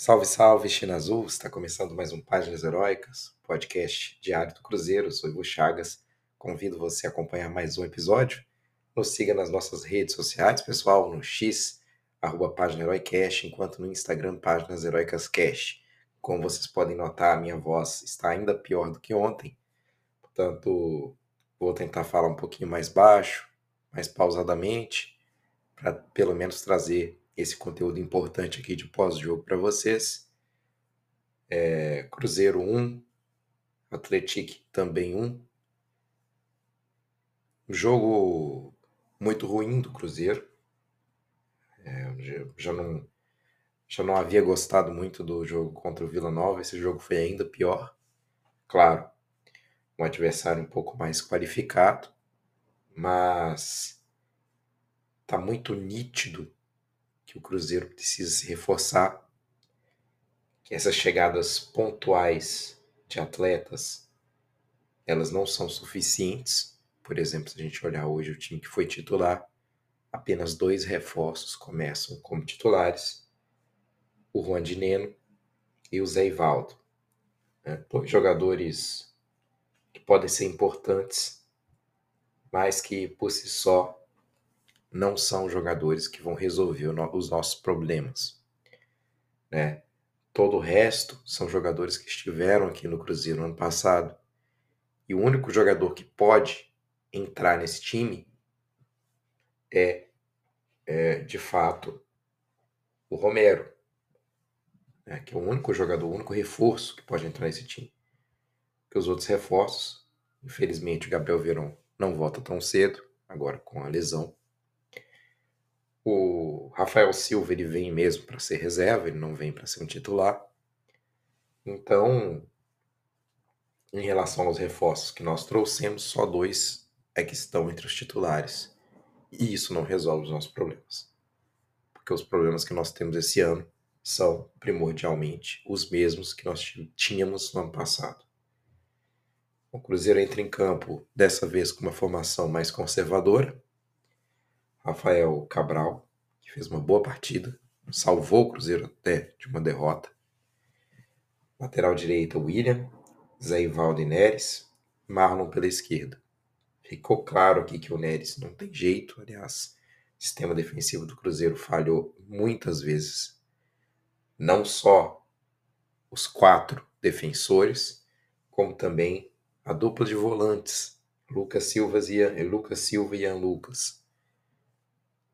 Salve, salve, China Azul! Está começando mais um Páginas Heróicas, podcast diário do Cruzeiro. Eu sou Ivo Chagas. Convido você a acompanhar mais um episódio. Nos siga nas nossas redes sociais, pessoal, no X, arroba Página Heroicast, enquanto no Instagram, Páginas Heroicas Cast. Como vocês podem notar, a minha voz está ainda pior do que ontem. Portanto, vou tentar falar um pouquinho mais baixo, mais pausadamente, para pelo menos trazer esse conteúdo importante aqui de pós-jogo para vocês. É, Cruzeiro 1, Atlético também 1. Um jogo muito ruim do Cruzeiro. É, já, não, já não havia gostado muito do jogo contra o Vila Nova. Esse jogo foi ainda pior. Claro, um adversário um pouco mais qualificado, mas tá muito nítido que o Cruzeiro precisa se reforçar, que essas chegadas pontuais de atletas, elas não são suficientes. Por exemplo, se a gente olhar hoje o time que foi titular, apenas dois reforços começam como titulares, o Juan de Neno e o Zé Ivaldo. Né? Dois jogadores que podem ser importantes, mas que por si só não são jogadores que vão resolver os nossos problemas. Né? Todo o resto são jogadores que estiveram aqui no Cruzeiro no ano passado. E o único jogador que pode entrar nesse time é, é de fato, o Romero, né? que é o único jogador, o único reforço que pode entrar nesse time. Porque os outros reforços, infelizmente, o Gabriel Verão não volta tão cedo, agora com a lesão. O Rafael Silva ele vem mesmo para ser reserva, ele não vem para ser um titular. Então, em relação aos reforços que nós trouxemos, só dois é que estão entre os titulares. E isso não resolve os nossos problemas. Porque os problemas que nós temos esse ano são primordialmente os mesmos que nós tínhamos no ano passado. O Cruzeiro entra em campo dessa vez com uma formação mais conservadora, Rafael Cabral, que fez uma boa partida, salvou o Cruzeiro até de uma derrota. Lateral direita, William, Zé Ivaldo e Neres, Marlon pela esquerda. Ficou claro aqui que o Neres não tem jeito, aliás, o sistema defensivo do Cruzeiro falhou muitas vezes. Não só os quatro defensores, como também a dupla de volantes, Lucas Silva e Lucas Silva e Ian Lucas.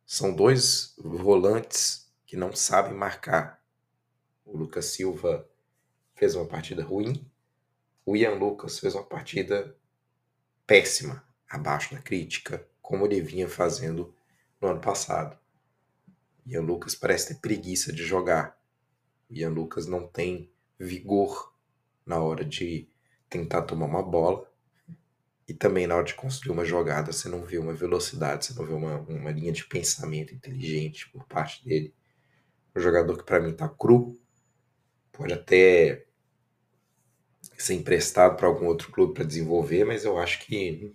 São dois volantes que não sabem marcar. O Lucas Silva fez uma partida ruim. O Ian Lucas fez uma partida péssima, abaixo da crítica, como ele vinha fazendo no ano passado. Ian Lucas parece ter preguiça de jogar. Ian Lucas não tem vigor na hora de tentar tomar uma bola. E também na hora de construir uma jogada, você não vê uma velocidade, você não vê uma, uma linha de pensamento inteligente por parte dele. Um jogador que para mim tá cru, pode até ser emprestado para algum outro clube para desenvolver, mas eu acho que.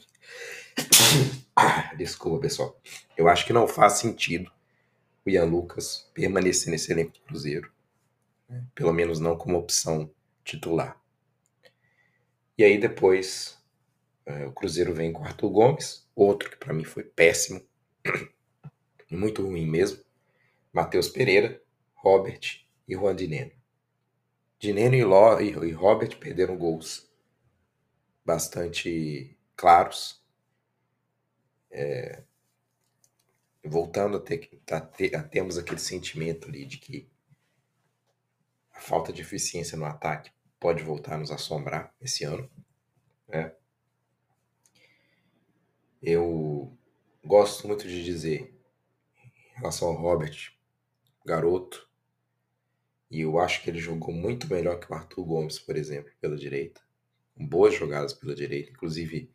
Desculpa, pessoal. Eu acho que não faz sentido o Ian Lucas permanecer nesse elenco do Cruzeiro. Né? Pelo menos não como opção titular. E aí depois o Cruzeiro vem com Arthur Gomes, outro que para mim foi péssimo, muito ruim mesmo. Matheus Pereira, Robert e Juan Dineno. Dineno e, Ló, e, e Robert perderam gols bastante claros. É, voltando a ter, a ter a termos aquele sentimento ali de que a falta de eficiência no ataque pode voltar a nos assombrar esse ano. Né? Eu gosto muito de dizer em relação ao Robert, garoto, e eu acho que ele jogou muito melhor que o Arthur Gomes, por exemplo, pela direita. Boas jogadas pela direita. Inclusive,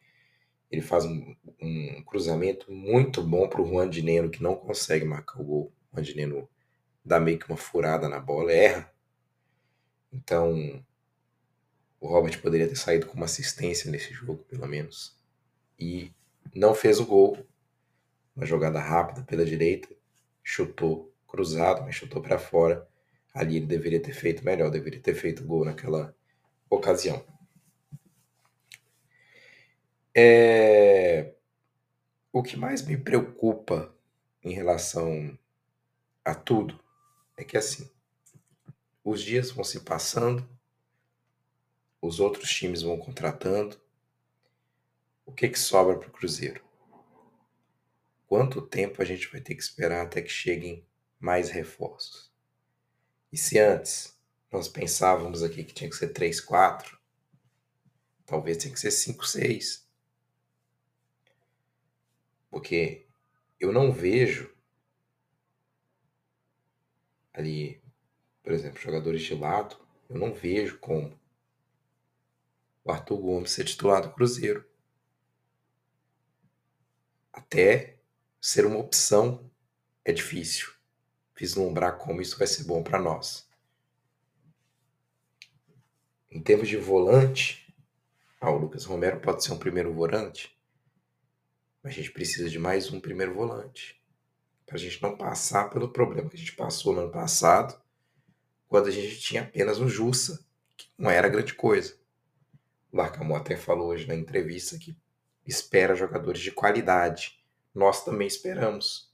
ele faz um, um cruzamento muito bom para o Juan Dineno, que não consegue marcar o gol. O Juan Dineno dá meio que uma furada na bola, erra. Então, o Robert poderia ter saído com uma assistência nesse jogo, pelo menos. E não fez o gol. Uma jogada rápida pela direita, chutou cruzado, mas chutou para fora. Ali ele deveria ter feito melhor, deveria ter feito gol naquela ocasião. É... O que mais me preocupa em relação a tudo é que assim, os dias vão se passando, os outros times vão contratando. O que que sobra para o Cruzeiro? Quanto tempo a gente vai ter que esperar até que cheguem mais reforços? E se antes nós pensávamos aqui que tinha que ser 3, 4, talvez tenha que ser 5, 6. Porque eu não vejo ali, por exemplo, jogadores de lado, eu não vejo como o Arthur Gomes ser titular do Cruzeiro. Até ser uma opção é difícil vislumbrar como isso vai ser bom para nós. Em termos de volante, ah, o Lucas Romero pode ser um primeiro volante, mas a gente precisa de mais um primeiro volante. Para a gente não passar pelo problema que a gente passou no ano passado, quando a gente tinha apenas um Jussa, que não era grande coisa. O Larcamon até falou hoje na entrevista que espera jogadores de qualidade. Nós também esperamos.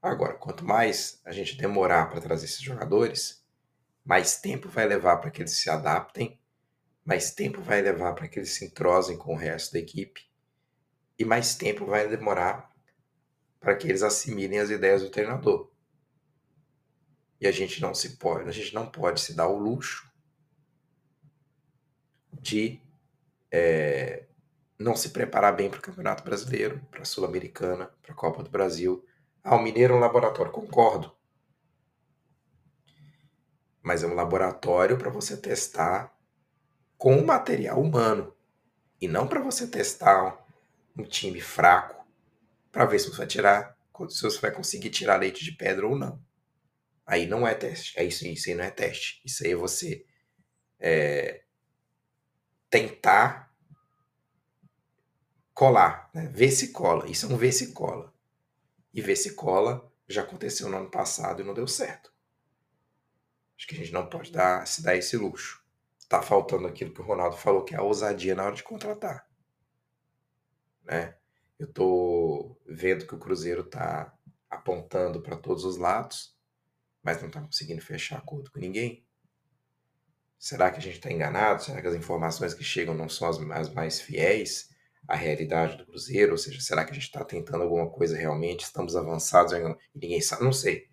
Agora, quanto mais a gente demorar para trazer esses jogadores, mais tempo vai levar para que eles se adaptem, mais tempo vai levar para que eles se entrosem com o resto da equipe e mais tempo vai demorar para que eles assimilem as ideias do treinador. E a gente não se pode, a gente não pode se dar o luxo de é, não se preparar bem para o Campeonato Brasileiro, para a Sul-Americana, para a Copa do Brasil ah, o Mineiro é um laboratório, concordo. Mas é um laboratório para você testar com material humano e não para você testar um time fraco para ver se você vai tirar, se você vai conseguir tirar leite de pedra ou não. Aí não é teste. É isso, isso aí não é teste. Isso aí é você é, tentar colar, né? ver se cola. Isso é um ver se cola e ver se cola já aconteceu no ano passado e não deu certo. Acho que a gente não pode dar, se dar esse luxo. Tá faltando aquilo que o Ronaldo falou, que é a ousadia na hora de contratar. Né? Eu tô vendo que o Cruzeiro tá apontando para todos os lados, mas não tá conseguindo fechar acordo com ninguém. Será que a gente está enganado? Será que as informações que chegam não são as, as mais fiéis? A realidade do Cruzeiro? Ou seja, será que a gente está tentando alguma coisa realmente? Estamos avançados e ninguém sabe? Não sei.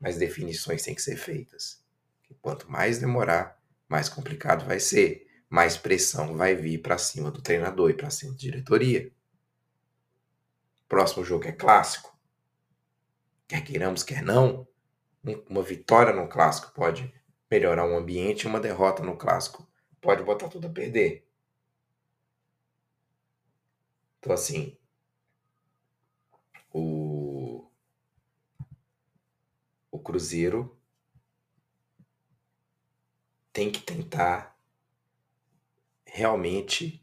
Mas definições têm que ser feitas. E quanto mais demorar, mais complicado vai ser. Mais pressão vai vir para cima do treinador e para cima da diretoria. Próximo jogo é clássico. Quer queiramos, quer não, uma vitória no clássico pode melhorar o ambiente, uma derrota no clássico pode botar tudo a perder. Então, assim, o, o Cruzeiro tem que tentar realmente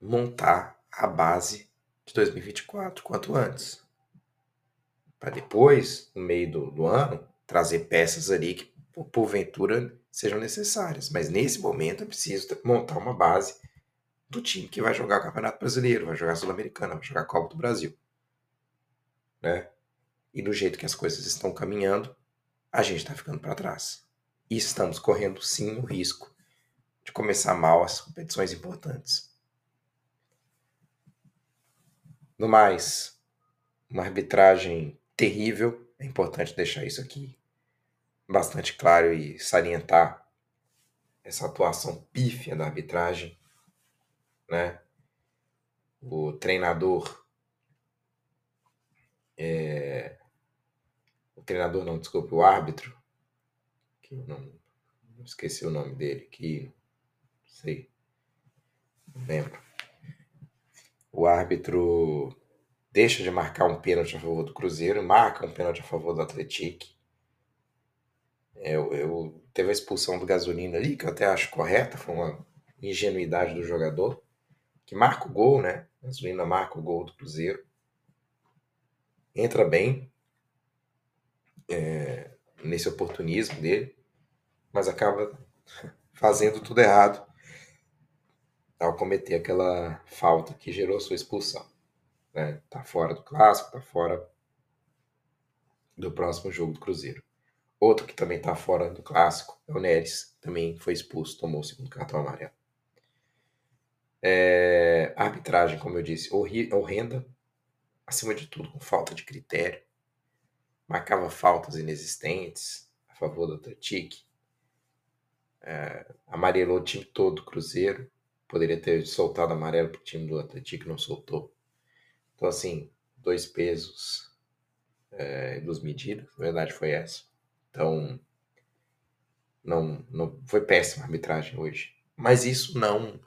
montar a base de 2024 quanto antes. Para depois, no meio do, do ano, trazer peças ali que porventura sejam necessárias. Mas nesse momento é preciso montar uma base do time que vai jogar Campeonato Brasileiro, vai jogar Sul-Americana, vai jogar Copa do Brasil. Né? E do jeito que as coisas estão caminhando, a gente está ficando para trás. E estamos correndo sim o risco de começar mal as competições importantes. No mais, uma arbitragem terrível, é importante deixar isso aqui bastante claro e salientar essa atuação pífia da arbitragem né? O treinador. É, o treinador não, desculpe, o árbitro, que eu não, esqueci o nome dele, que não sei, não lembro. O árbitro deixa de marcar um pênalti a favor do Cruzeiro, marca um pênalti a favor do Atlético. É, eu, eu, teve a expulsão do Gasolina ali, que eu até acho correta, foi uma ingenuidade do jogador que marca o gol, né? A Gasolina marca o gol do Cruzeiro. Entra bem. É, nesse oportunismo dele, mas acaba fazendo tudo errado ao cometer aquela falta que gerou sua expulsão. Né? Tá fora do clássico, tá fora do próximo jogo do Cruzeiro. Outro que também tá fora do clássico é o Neres, também foi expulso, tomou o segundo cartão amarelo. É, arbitragem, como eu disse, horrenda, acima de tudo, com falta de critério. Marcava faltas inexistentes a favor do Atlético. É, amarelou o time todo do Cruzeiro. Poderia ter soltado amarelo para o time do Atlético, não soltou. Então, assim, dois pesos, é, duas medidas, na verdade foi essa. Então, não, não foi péssima a arbitragem hoje. Mas isso não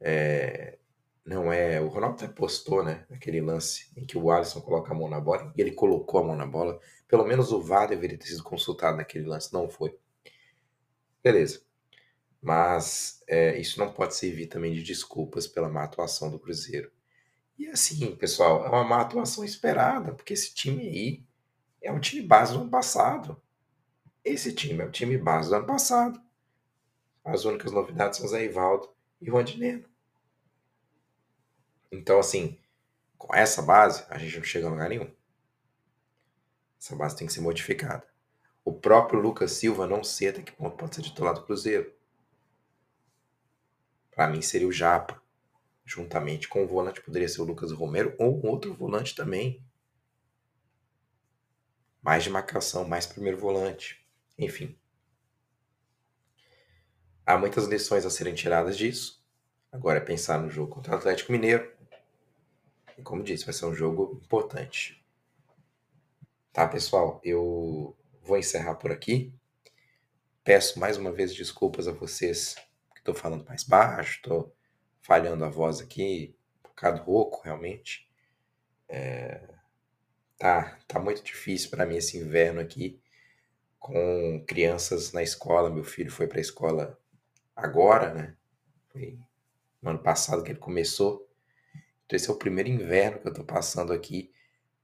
é, não é. O Ronaldo até postou, né? Aquele lance em que o Alisson coloca a mão na bola e ele colocou a mão na bola. Pelo menos o VAR deveria ter sido consultado naquele lance, não foi. Beleza. Mas é, isso não pode servir também de desculpas pela má atuação do Cruzeiro. E assim, pessoal, é uma má atuação esperada, porque esse time aí é um time base do ano passado. Esse time é o time base do ano passado. As únicas novidades são Zé Ivaldo e o Andineno. Então, assim, com essa base, a gente não chega a lugar nenhum. Essa base tem que ser modificada. O próprio Lucas Silva não sei até que ponto pode ser titular do Cruzeiro. Para mim seria o Japa. Juntamente com o volante poderia ser o Lucas Romero ou um outro volante também. Mais de marcação, mais primeiro volante. Enfim. Há muitas lições a serem tiradas disso. Agora é pensar no jogo contra o Atlético Mineiro. E como disse, vai ser um jogo importante. Tá, pessoal? Eu vou encerrar por aqui. Peço mais uma vez desculpas a vocês que estou falando mais baixo, estou falhando a voz aqui, um bocado rouco realmente. É, tá, tá muito difícil para mim esse inverno aqui com crianças na escola. Meu filho foi para a escola agora, né? Foi no ano passado que ele começou. Então, esse é o primeiro inverno que eu estou passando aqui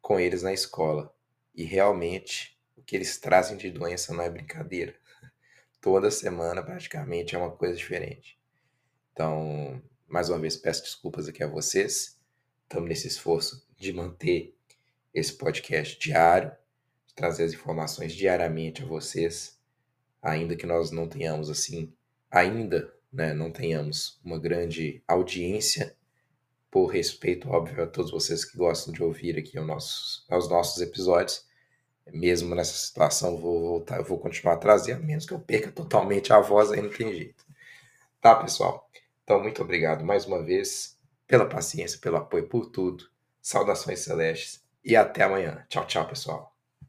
com eles na escola. E realmente, o que eles trazem de doença não é brincadeira. Toda semana, praticamente, é uma coisa diferente. Então, mais uma vez, peço desculpas aqui a vocês. Estamos nesse esforço de manter esse podcast diário, de trazer as informações diariamente a vocês, ainda que nós não tenhamos assim, ainda né, não tenhamos uma grande audiência por respeito, óbvio, a todos vocês que gostam de ouvir aqui os nossos, episódios. Mesmo nessa situação, vou voltar, vou continuar a trazer, a menos que eu perca totalmente a voz, aí não tem jeito. Tá, pessoal? Então, muito obrigado mais uma vez pela paciência, pelo apoio, por tudo. Saudações celestes e até amanhã. Tchau, tchau, pessoal.